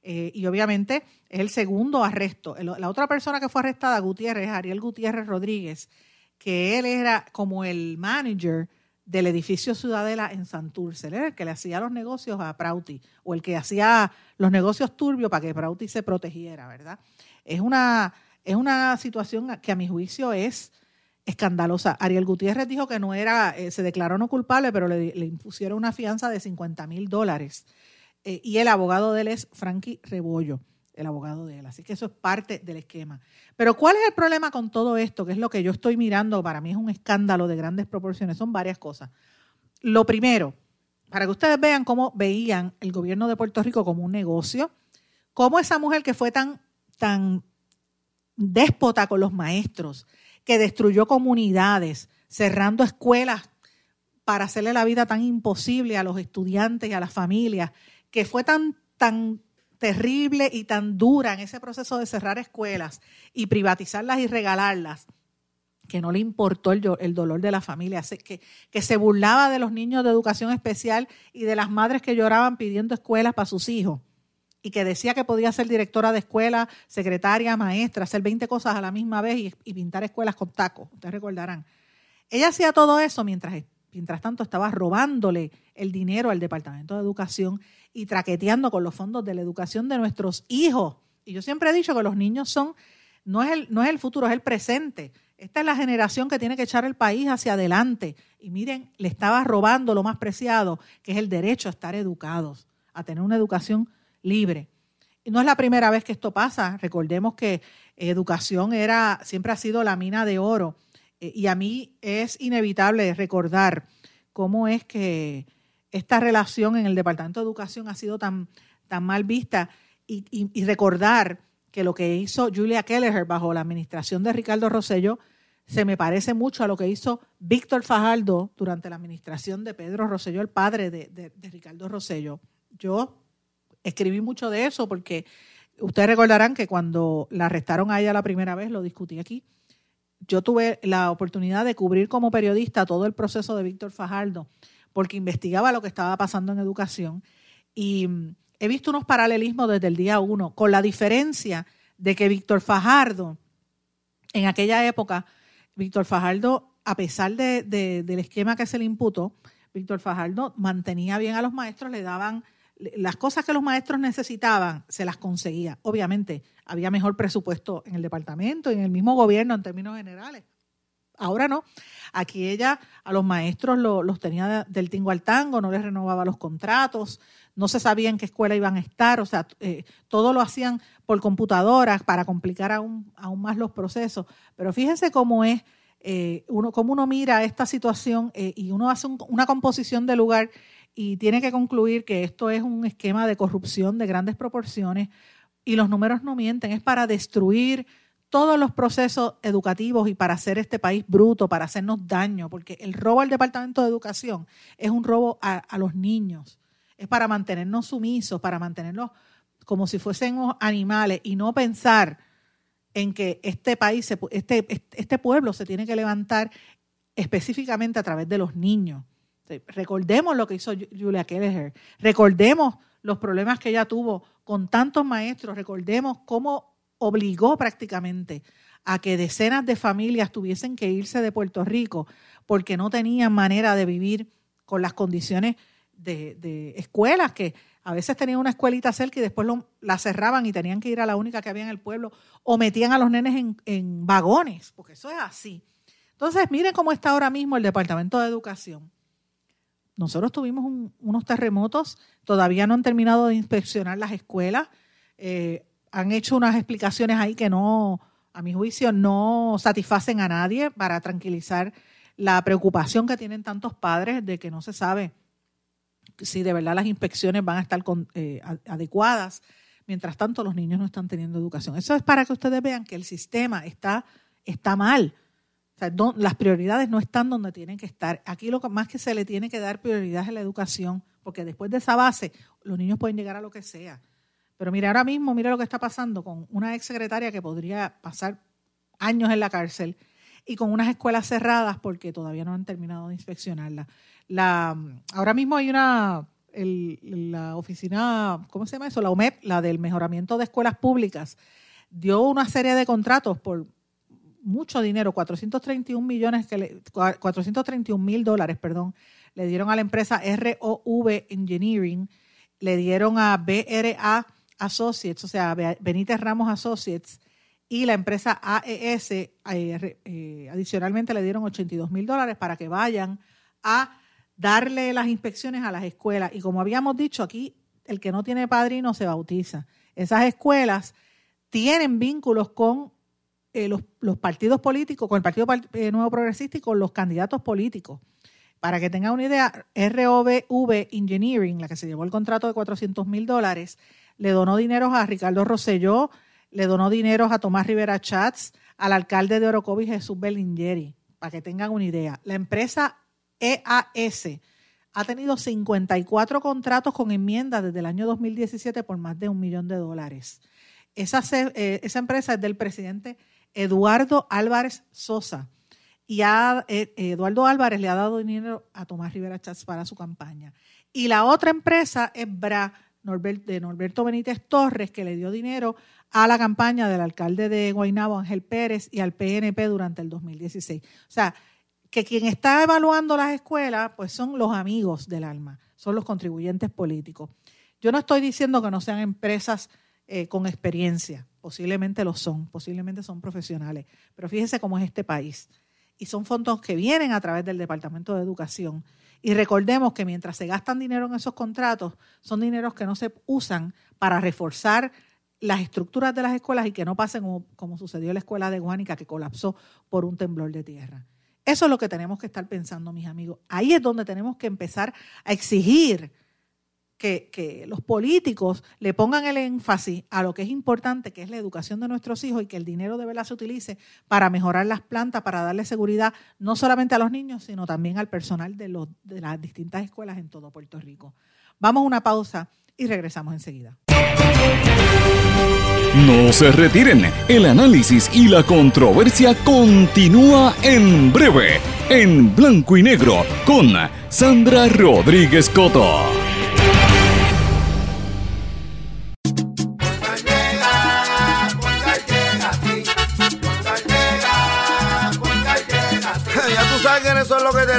B: Eh, y obviamente es el segundo arresto. La otra persona que fue arrestada, Gutiérrez, Ariel Gutiérrez Rodríguez, que él era como el manager del edificio Ciudadela en Santurce. Él era el que le hacía los negocios a Prauti, o el que hacía los negocios turbios para que Prauti se protegiera, ¿verdad? Es una, es una situación que a mi juicio es escandalosa. Ariel Gutiérrez dijo que no era, eh, se declaró no culpable, pero le, impusieron una fianza de 50 mil dólares. Eh, y el abogado de él es Frankie Rebollo, el abogado de él. Así que eso es parte del esquema. Pero ¿cuál es el problema con todo esto? Que es lo que yo estoy mirando, para mí es un escándalo de grandes proporciones. Son varias cosas. Lo primero, para que ustedes vean cómo veían el gobierno de Puerto Rico como un negocio, cómo esa mujer que fue tan, tan déspota con los maestros, que destruyó comunidades, cerrando escuelas para hacerle la vida tan imposible a los estudiantes y a las familias, que fue tan, tan terrible y tan dura en ese proceso de cerrar escuelas y privatizarlas y regalarlas, que no le importó el, dolor de la familia, que, que se burlaba de los niños de educación especial y de las madres que lloraban pidiendo escuelas para sus hijos y que decía que podía ser directora de escuela, secretaria, maestra, hacer 20 cosas a la misma vez y, y pintar escuelas con tacos, ustedes recordarán. Ella hacía todo eso mientras, mientras tanto estaba robándole el dinero al Departamento de Educación y traqueteando con los fondos de la educación de nuestros hijos. Y yo siempre he dicho que los niños son, no es el, no es el futuro, es el presente. Esta es la generación que tiene que echar el país hacia adelante. Y miren, le estaba robando lo más preciado, que es el derecho a estar educados, a tener una educación libre. Y no es la primera vez que esto pasa. Recordemos que educación era, siempre ha sido la mina de oro. Eh, y a mí es inevitable recordar cómo es que esta relación en el Departamento de Educación ha sido tan, tan mal vista y, recordar que lo que hizo Julia Kelleher bajo la administración de Ricardo Rosello se me parece mucho a lo que hizo Víctor Fajardo durante la administración de Pedro Rosselló, el padre de, de Ricardo Rosello. Yo escribí mucho de eso porque ustedes recordarán que cuando la arrestaron a ella la primera vez, lo discutí aquí, yo tuve la oportunidad de cubrir como periodista todo el proceso de Víctor Fajardo porque investigaba lo que estaba pasando en educación y mm, he visto unos paralelismos desde el día uno, con la diferencia de que Víctor Fajardo, en aquella época, Víctor Fajardo, a pesar de, del esquema que se le imputó, Víctor Fajardo mantenía bien a los maestros, le daban las cosas que los maestros necesitaban, se las conseguía. Obviamente, había mejor presupuesto en el departamento en el mismo gobierno en términos generales. Ahora no. Aquí ella a los maestros los tenía del tingo al tango, no les renovaba los contratos, no se sabía en qué escuela iban a estar, o sea, eh, todo lo hacían por computadoras para complicar aún, aún más los procesos. Pero fíjense cómo es, eh, uno, cómo uno mira esta situación eh, y uno hace una composición de lugar y tiene que concluir que esto es un esquema de corrupción de grandes proporciones y los números no mienten, es para destruir todos los procesos educativos y para hacer este país bruto, para hacernos daño, porque el robo al Departamento de Educación es un robo a, los niños, es para mantenernos sumisos, para mantenernos como si fuésemos animales y no pensar en que este país, este, este pueblo se tiene que levantar específicamente a través de los niños. Recordemos lo que hizo Julia Kelleher, recordemos los problemas que ella tuvo con tantos maestros, recordemos cómo obligó prácticamente a que decenas de familias tuviesen que irse de Puerto Rico porque no tenían manera de vivir con las condiciones de, escuelas, que a veces tenían una escuelita cerca y después la cerraban y tenían que ir a la única que había en el pueblo, o metían a los nenes en, en vagones, porque eso es así. Entonces, miren cómo está ahora mismo el Departamento de Educación. Nosotros tuvimos unos terremotos, todavía no han terminado de inspeccionar las escuelas. Eh, han hecho unas explicaciones ahí que no, a mi juicio, no satisfacen a nadie para tranquilizar la preocupación que tienen tantos padres de que no se sabe si de verdad las inspecciones van a estar eh, adecuadas. Mientras tanto, los niños no están teniendo educación. Eso es para que ustedes vean que el sistema está, está mal. Las prioridades no están donde tienen que estar. Aquí lo más que se le tiene que dar prioridad es la educación, porque después de esa base, los niños pueden llegar a lo que sea. Pero mira, ahora mismo, mira lo que está pasando con una ex secretaria que podría pasar años en la cárcel y con unas escuelas cerradas porque todavía no han terminado de inspeccionarla. La, ahora mismo hay una, la oficina, ¿cómo se llama eso? La OMEP, la del mejoramiento de escuelas públicas, dio una serie de contratos por mucho dinero, 431 millones, que le, 431 mil dólares, perdón, le dieron a la empresa ROV Engineering, le dieron a BRA Associates, o sea, Benítez Ramos Associates, y la empresa AES, eh, eh, adicionalmente le dieron 82 mil dólares para que vayan a darle las inspecciones a las escuelas. Y como habíamos dicho aquí, el que no tiene padrino se bautiza. Esas escuelas tienen vínculos con eh, los, partidos políticos, con el Partido Nuevo Progresista y con los candidatos políticos. Para que tengan una idea, ROV Engineering, la que se llevó el contrato de 400 mil dólares, le donó dinero a Ricardo Rosselló, le donó dinero a Tomás Rivera Chats, al alcalde de Orocovi, Jesús Belingeri, para que tengan una idea. La empresa EAS ha tenido 54 contratos con enmiendas desde el año 2017 por más de un millón de dólares. Esa, eh, esa empresa es del presidente Eduardo Álvarez Sosa. Y a, eh, Eduardo Álvarez le ha dado dinero a Tomás Rivera Chats para su campaña. Y la otra empresa es BRA, de Norberto Benítez Torres, que le dio dinero a la campaña del alcalde de Guaynabo, Ángel Pérez, y al PNP durante el 2016. O sea, que quien está evaluando las escuelas, pues son los amigos del alma, son los contribuyentes políticos. Yo no estoy diciendo que no sean empresas eh, con experiencia, posiblemente lo son, posiblemente son profesionales, pero fíjese cómo es este país. Y son fondos que vienen a través del Departamento de Educación. Y recordemos que mientras se gastan dinero en esos contratos, son dineros que no se usan para reforzar las estructuras de las escuelas y que no pasen como, sucedió en la escuela de Guánica que colapsó por un temblor de tierra. Eso es lo que tenemos que estar pensando, mis amigos. Ahí es donde tenemos que empezar a exigir que, los políticos le pongan el énfasis a lo que es importante, que es la educación de nuestros hijos y que el dinero de verdad se utilice para mejorar las plantas, para darle seguridad no solamente a los niños, sino también al personal de, los, de las distintas escuelas en todo Puerto Rico. Vamos a una pausa y regresamos enseguida.
A: No se retiren, el análisis y la controversia continúa en breve, en blanco y negro, con Sandra Rodríguez Coto.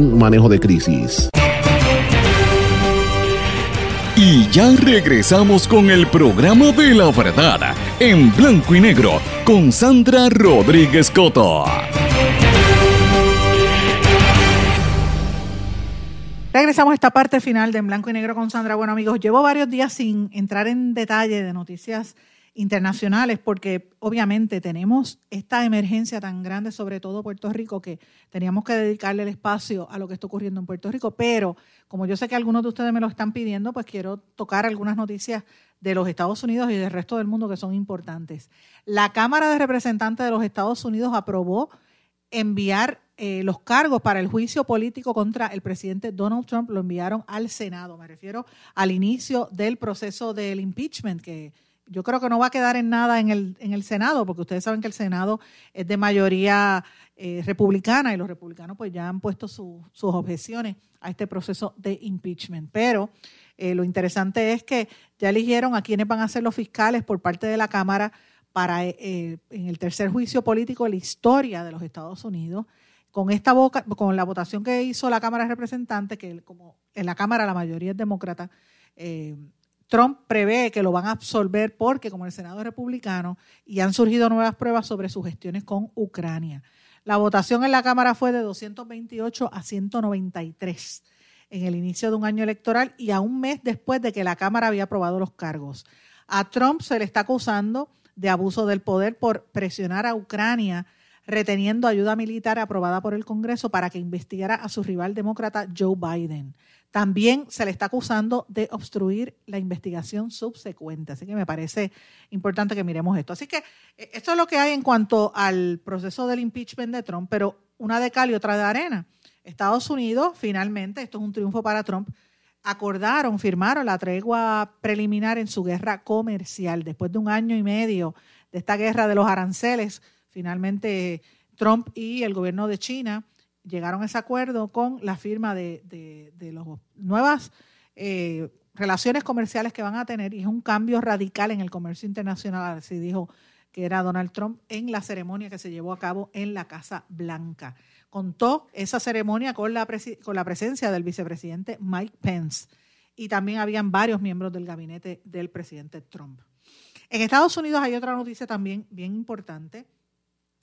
D: manejo de crisis.
A: Y ya regresamos con el programa de la verdad en blanco y negro con Sandra Rodríguez Coto.
B: Regresamos a esta parte final de En Blanco y Negro con Sandra. Bueno, amigos, llevo varios días sin entrar en detalle de noticias internacionales, porque obviamente tenemos esta emergencia tan grande, sobre todo Puerto Rico, que teníamos que dedicarle el espacio a lo que está ocurriendo en Puerto Rico. Pero como yo sé que algunos de ustedes me lo están pidiendo, pues quiero tocar algunas noticias de los Estados Unidos y del resto del mundo que son importantes. La Cámara de Representantes de los Estados Unidos aprobó enviar eh, los cargos para el juicio político contra el presidente Donald Trump, lo enviaron al Senado. Me refiero al inicio del proceso del impeachment que yo creo que no va a quedar en nada en el, en el Senado, porque ustedes saben que el Senado es de mayoría eh, republicana y los republicanos pues ya han puesto sus objeciones a este proceso de impeachment. Pero eh, lo interesante es que ya eligieron a quienes van a ser los fiscales por parte de la Cámara para eh, en el tercer juicio político de la historia de los Estados Unidos. Con esta boca, con la votación que hizo la Cámara de Representantes, que como en la Cámara la mayoría es demócrata, Trump prevé que lo van a absolver porque como el Senado es republicano y han surgido nuevas pruebas sobre sus gestiones con Ucrania. La votación en la Cámara fue de 228 a 193 en el inicio de un año electoral y a un mes después de que la Cámara había aprobado los cargos. A Trump se le está acusando de abuso del poder por presionar a Ucrania reteniendo ayuda militar aprobada por el Congreso para que investigara a su rival demócrata Joe Biden. También se le está acusando de obstruir la investigación subsecuente. Así que me parece importante que miremos esto. Así que eh, esto es lo que hay en cuanto al proceso del impeachment de Trump, pero una de cal y otra de arena. Estados Unidos, finalmente, esto es un triunfo para Trump, acordaron, firmaron la tregua preliminar en su guerra comercial. Después de un año y medio de esta guerra de los aranceles, finalmente Trump y el gobierno de China llegaron a ese acuerdo con la firma de, las nuevas eh, relaciones comerciales que van a tener y es un cambio radical en el comercio internacional, así dijo que era Donald Trump en la ceremonia que se llevó a cabo en la Casa Blanca. Contó esa ceremonia con la, con la presencia del vicepresidente Mike Pence y también habían varios miembros del gabinete del presidente Trump. En Estados Unidos hay otra noticia también bien importante.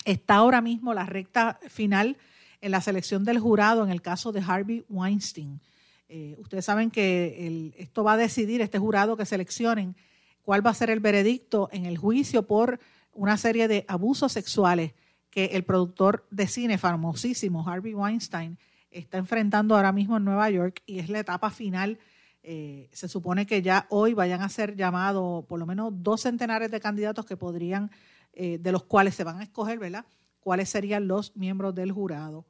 B: Está ahora mismo la recta final en la selección del jurado en el caso de Harvey Weinstein. Eh, ustedes saben que esto va a decidir, este jurado que seleccionen, cuál va a ser el veredicto en el juicio por una serie de abusos sexuales que el productor de cine famosísimo, Harvey Weinstein, está enfrentando ahora mismo en Nueva York y es la etapa final. Eh, se supone que ya hoy vayan a ser llamados por lo menos dos centenares de candidatos que podrían, eh, de los cuales se van a escoger, ¿verdad? ¿Cuáles serían los miembros del jurado?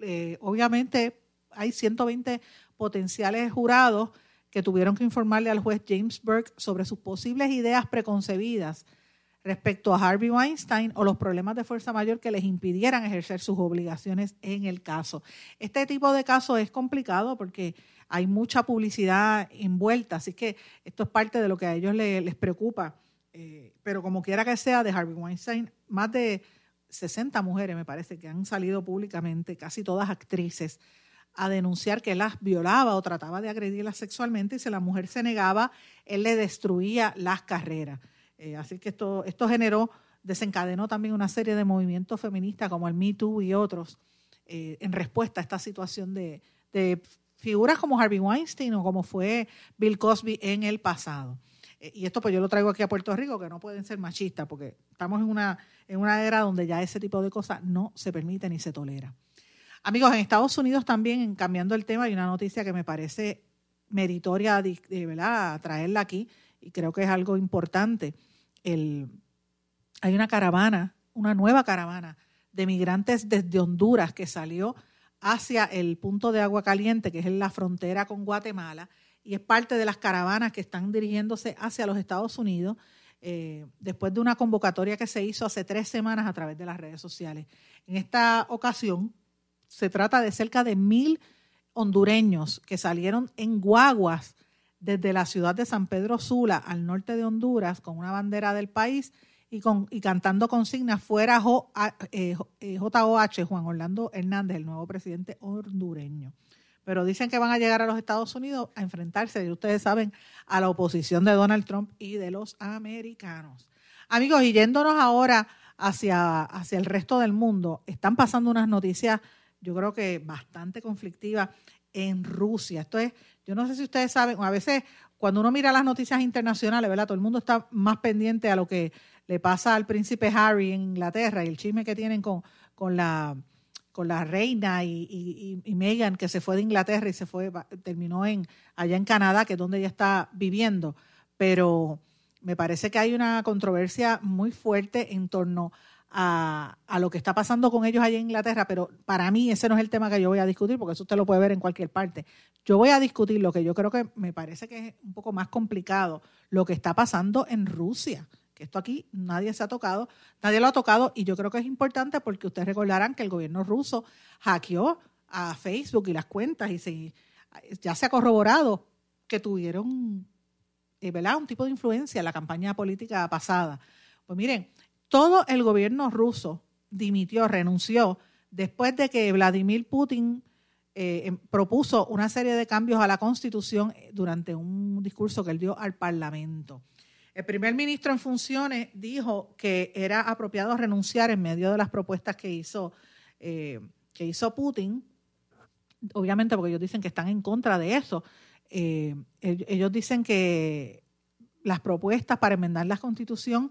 B: Eh, obviamente hay 120 potenciales jurados que tuvieron que informarle al juez James Burke sobre sus posibles ideas preconcebidas respecto a Harvey Weinstein o los problemas de fuerza mayor que les impidieran ejercer sus obligaciones en el caso. Este tipo de casos es complicado porque hay mucha publicidad envuelta, así que esto es parte de lo que a ellos les, preocupa. Eh, pero como quiera que sea, de Harvey Weinstein, más de 60 mujeres, me parece, que han salido públicamente, casi todas actrices, a denunciar que las violaba o trataba de agredirlas sexualmente y si la mujer se negaba, él le destruía las carreras. Eh, así que esto, esto generó, desencadenó también una serie de movimientos feministas como el Me Too y otros eh, en respuesta a esta situación de, de figuras como Harvey Weinstein o como fue Bill Cosby en el pasado. Eh, y esto pues yo lo traigo aquí a Puerto Rico, que no pueden ser machistas, porque estamos en una en una era donde ya ese tipo de cosas no se permite ni se tolera. Amigos, en Estados Unidos también, cambiando el tema, hay una noticia que me parece meritoria ¿verdad? traerla aquí y creo que es algo importante. El, hay una caravana, una nueva caravana de migrantes desde Honduras que salió hacia el punto de agua caliente, que es en la frontera con Guatemala, y es parte de las caravanas que están dirigiéndose hacia los Estados Unidos, eh, después de una convocatoria que se hizo hace tres semanas a través de las redes sociales. En esta ocasión se trata de cerca de mil hondureños que salieron en guaguas desde la ciudad de San Pedro Sula al norte de Honduras con una bandera del país y, con, y cantando consignas fuera JOH, eh, eh, Juan Orlando Hernández, el nuevo presidente hondureño. Pero dicen que van a llegar a los Estados Unidos a enfrentarse, y ustedes saben, a la oposición de Donald Trump y de los americanos. Amigos, y yéndonos ahora hacia, hacia el resto del mundo, están pasando unas noticias, yo creo que bastante conflictivas en Rusia. Esto es, yo no sé si ustedes saben, a veces cuando uno mira las noticias internacionales, ¿verdad? Todo el mundo está más pendiente a lo que le pasa al príncipe Harry en Inglaterra y el chisme que tienen con, con la con la reina y, y, Meghan que se fue de Inglaterra y se fue terminó en allá en Canadá que es donde ella está viviendo pero me parece que hay una controversia muy fuerte en torno a, a, lo que está pasando con ellos allá en Inglaterra, pero para mí ese no es el tema que yo voy a discutir, porque eso usted lo puede ver en cualquier parte. Yo voy a discutir lo que yo creo que me parece que es un poco más complicado, lo que está pasando en Rusia esto aquí nadie se ha tocado, nadie lo ha tocado y yo creo que es importante porque ustedes recordarán que el gobierno ruso hackeó a Facebook y las cuentas y se, ya se ha corroborado que tuvieron eh, ¿verdad? un tipo de influencia en la campaña política pasada. Pues miren, todo el gobierno ruso dimitió, renunció después de que Vladimir Putin eh, em, propuso una serie de cambios a la constitución durante un discurso que él dio al Parlamento. El primer ministro en funciones dijo que era apropiado renunciar en medio de las propuestas que hizo, eh, que hizo Putin, obviamente porque ellos dicen que están en contra de eso. Eh, ellos dicen que las propuestas para enmendar la constitución,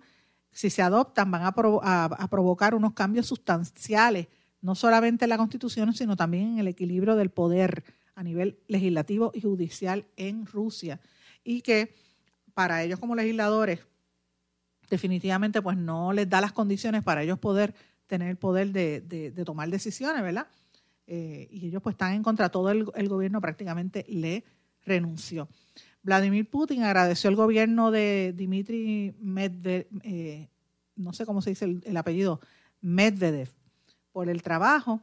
B: si se adoptan, van a, a provocar unos cambios sustanciales, no solamente en la constitución, sino también en el equilibrio del poder a nivel legislativo y judicial en Rusia. Y que para ellos como legisladores definitivamente pues no les da las condiciones para ellos poder tener el poder de, tomar decisiones, ¿verdad? Eh, y ellos pues están en contra, todo el, gobierno prácticamente le renunció. Vladimir Putin agradeció al gobierno de Dmitry Medvedev, eh, no sé cómo se dice el, el, apellido, Medvedev, por el trabajo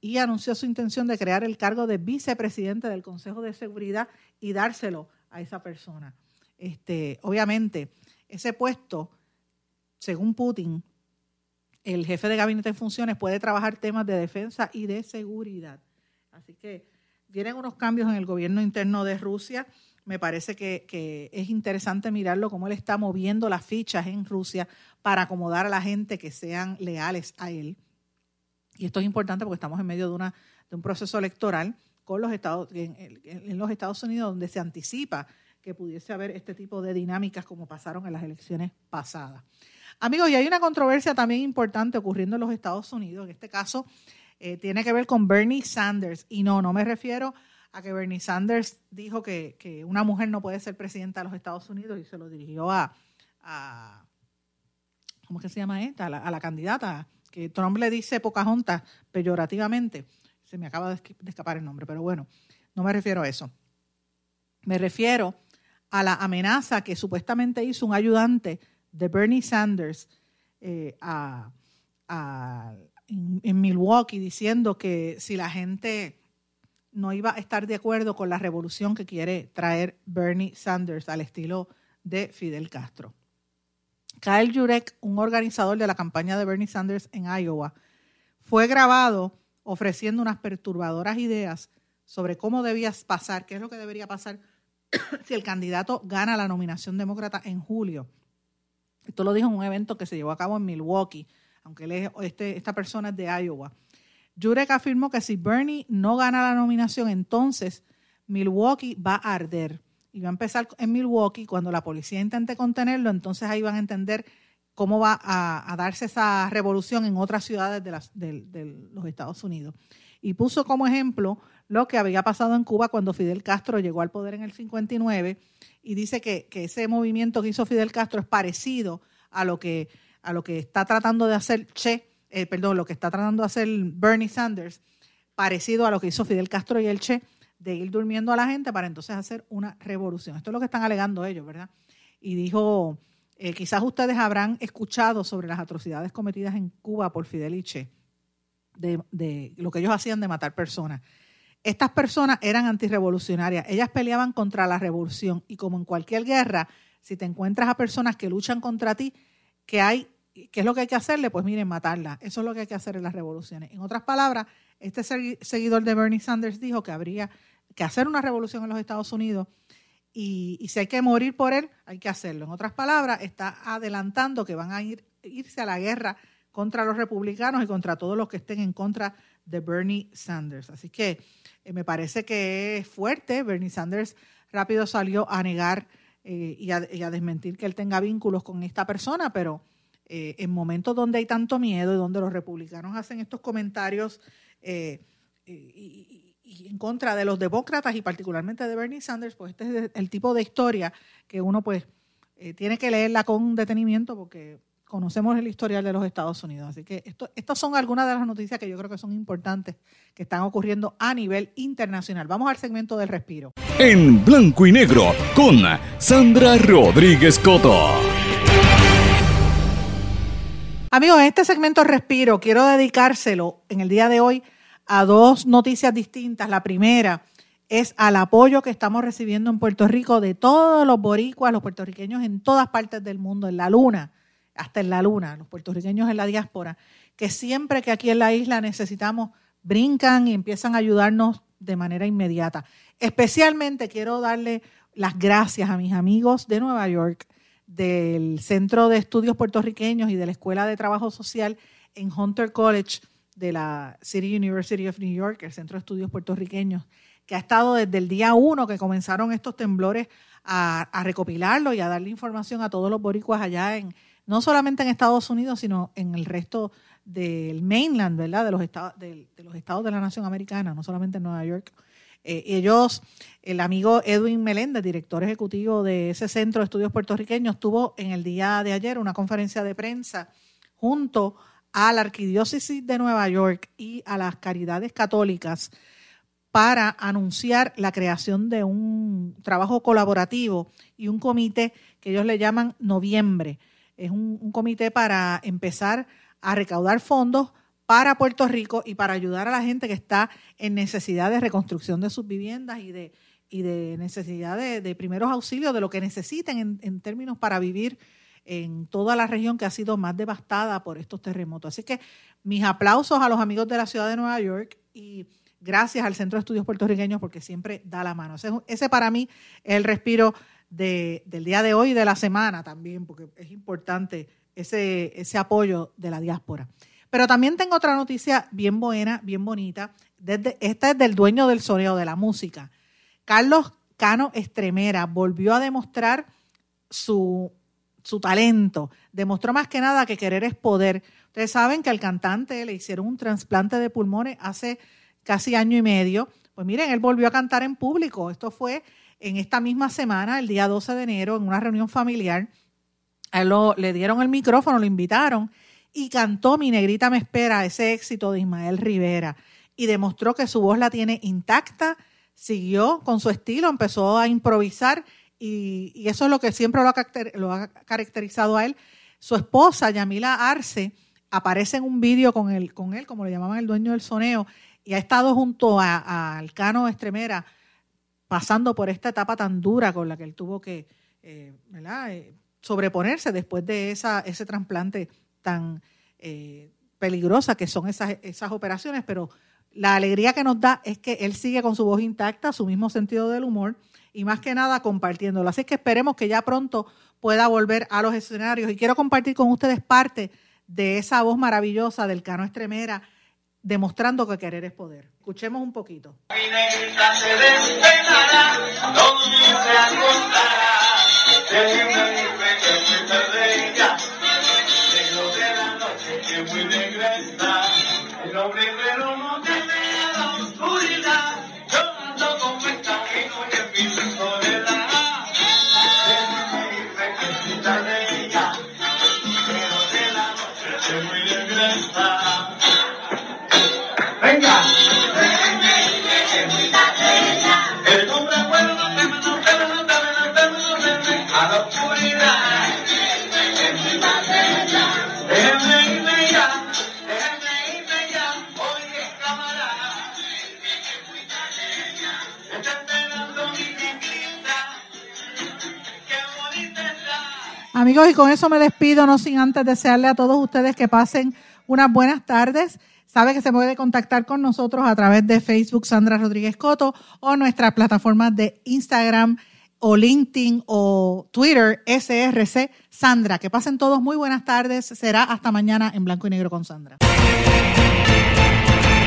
B: y anunció su intención de crear el cargo de vicepresidente del Consejo de Seguridad y dárselo a esa persona. Este, obviamente, ese puesto, según Putin, el jefe de gabinete en funciones puede trabajar temas de defensa y de seguridad. Así que vienen unos cambios en el gobierno interno de Rusia. Me parece que, es interesante mirarlo, cómo él está moviendo las fichas en Rusia para acomodar a la gente que sean leales a él. Y esto es importante porque estamos en medio de, una, de un proceso electoral con los Estados, en los Estados Unidos donde se anticipa que pudiese haber este tipo de dinámicas como pasaron en las elecciones pasadas. Amigos, y hay una controversia también importante ocurriendo en los Estados Unidos. En este caso, eh, tiene que ver con Bernie Sanders. Y no, no me refiero a que Bernie Sanders dijo que, una mujer no puede ser presidenta de los Estados Unidos y se lo dirigió a, ¿cómo es que se llama esta? A la, candidata, que Trump le dice Pocahontas peyorativamente. Se me acaba de escapar el nombre, pero bueno, no me refiero a eso. Me refiero a la amenaza que supuestamente hizo un ayudante de Bernie Sanders eh, en, Milwaukee diciendo que si la gente no iba a estar de acuerdo con la revolución que quiere traer Bernie Sanders al estilo de Fidel Castro. Kyle Jurek, un organizador de la campaña de Bernie Sanders en Iowa, fue grabado ofreciendo unas perturbadoras ideas sobre cómo debía pasar, qué es lo que debería pasar [COUGHS] si el candidato gana la nominación demócrata en julio. Esto lo dijo en un evento que se llevó a cabo en Milwaukee, aunque él es, este, esta persona es de Iowa. Jurek afirmó que si Bernie no gana la nominación, entonces Milwaukee va a arder. Y va a empezar en Milwaukee, cuando la policía intente contenerlo, entonces ahí van a entender cómo va a, darse esa revolución en otras ciudades de, de los Estados Unidos. Y puso como ejemplo lo que había pasado en Cuba cuando Fidel Castro llegó al poder en el 59 y dice que, ese movimiento que hizo Fidel Castro es parecido a lo que, a lo que está tratando de hacer Che, eh, perdón, lo que está tratando de hacer Bernie Sanders parecido a lo que hizo Fidel Castro y el Che, de ir durmiendo a la gente para entonces hacer una revolución. Esto es lo que están alegando ellos, ¿verdad? Y dijo, eh, quizás ustedes habrán escuchado sobre las atrocidades cometidas en Cuba por Fidel y Che, de, de lo que ellos hacían de matar personas. Estas personas eran antirrevolucionarias, ellas peleaban contra la revolución y como en cualquier guerra, si te encuentras a personas que luchan contra ti, que hay, ¿qué es lo que hay que hacerle? Pues miren, matarla. Eso es lo que hay que hacer en las revoluciones. En otras palabras, este seguidor de Bernie Sanders dijo que habría que hacer una revolución en los Estados Unidos y, si hay que morir por él, hay que hacerlo. En otras palabras, está adelantando que van a ir, irse a la guerra contra los republicanos y contra todos los que estén en contra de Bernie Sanders. Así que eh, me parece que es fuerte. Bernie Sanders rápido salió a negar eh, y, a, desmentir que él tenga vínculos con esta persona, pero eh, en momentos donde hay tanto miedo y donde los republicanos hacen estos comentarios y, en contra de los demócratas y particularmente de Bernie Sanders, pues este es el tipo de historia que uno pues tiene que leerla con detenimiento porque conocemos el historial de los Estados Unidos. Así que esto, estas son algunas de las noticias que yo creo que son importantes que están ocurriendo a nivel internacional. Vamos al segmento del respiro.
A: En blanco y negro con Sandra Rodríguez Coto.
B: Amigos, en este segmento respiro quiero dedicárselo en el día de hoy a dos noticias distintas. La primera es al apoyo que estamos recibiendo en Puerto Rico de todos los boricuas, los puertorriqueños en todas partes del mundo, en la luna hasta en la luna, los puertorriqueños en la diáspora, que siempre que aquí en la isla necesitamos, brincan y empiezan a ayudarnos de manera inmediata. Especialmente quiero darle las gracias a mis amigos de Nueva York, del Centro de Estudios Puertorriqueños y de la Escuela de Trabajo Social en Hunter College de la City University of New York, el Centro de Estudios Puertorriqueños, que ha estado desde el día uno que comenzaron estos temblores a, a recopilarlo y a darle información a todos los boricuas allá en, no solamente en Estados Unidos, sino en el resto del mainland, ¿verdad? De los estados de, los estados de la nación americana, no solamente en Nueva York. Eh, ellos, el amigo Edwin Meléndez, director ejecutivo de ese centro de estudios puertorriqueños, tuvo en el día de ayer una conferencia de prensa junto a la Arquidiócesis de Nueva York y a las Caridades Católicas para anunciar la creación de un trabajo colaborativo y un comité que ellos le llaman Noviembre es un, comité para empezar a recaudar fondos para Puerto Rico y para ayudar a la gente que está en necesidad de reconstrucción de sus viviendas y de, y de necesidad de, primeros auxilios, de lo que necesiten en, términos para vivir en toda la región que ha sido más devastada por estos terremotos. Así que mis aplausos a los amigos de la ciudad de Nueva York y gracias al Centro de Estudios Puertorriqueños porque siempre da la mano. Ese, ese para mí es el respiro del día de hoy y de la semana también, porque es importante ese, ese apoyo de la diáspora. Pero también tengo otra noticia bien buena, bien bonita. Desde, esta es del dueño del soneo de la música. Carlos Cano Estremera volvió a demostrar su, su talento. Demostró más que nada que querer es poder. Ustedes saben que al cantante le hicieron un trasplante de pulmones hace casi año y medio. Pues miren, él volvió a cantar en público. Esto fue en esta misma semana, el día 12 de enero, en una reunión familiar. Él le dieron el micrófono, lo invitaron y cantó Mi Negrita Me Espera, ese éxito de Ismael Rivera. Y demostró que su voz la tiene intacta, siguió con su estilo, empezó a improvisar y, eso es lo que siempre lo ha, caracterizado a él. Su esposa, Yamila Arce, aparece en un vídeo con él, con él, como le llamaban el dueño del soneo, y ha estado junto a, a Cano Estremera pasando por esta etapa tan dura con la que él tuvo que eh, eh, sobreponerse después de esa, ese trasplante tan eh, peligrosa que son esas, esas operaciones, pero la alegría que nos da es que él sigue con su voz intacta, su mismo sentido del humor y más que nada compartiéndolo. Así que esperemos que ya pronto pueda volver a los escenarios y quiero compartir con ustedes parte de esa voz maravillosa del Cano Estremera demostrando que querer es poder. Escuchemos un poquito. Amigos, y con eso me despido, no sin antes desearle a todos ustedes que pasen unas buenas tardes. Sabe que se puede contactar con nosotros a través de Facebook Sandra Rodríguez Coto o nuestras plataformas de Instagram o LinkedIn o Twitter SRC Sandra. Que pasen todos muy buenas tardes. Será hasta mañana en blanco y negro con Sandra.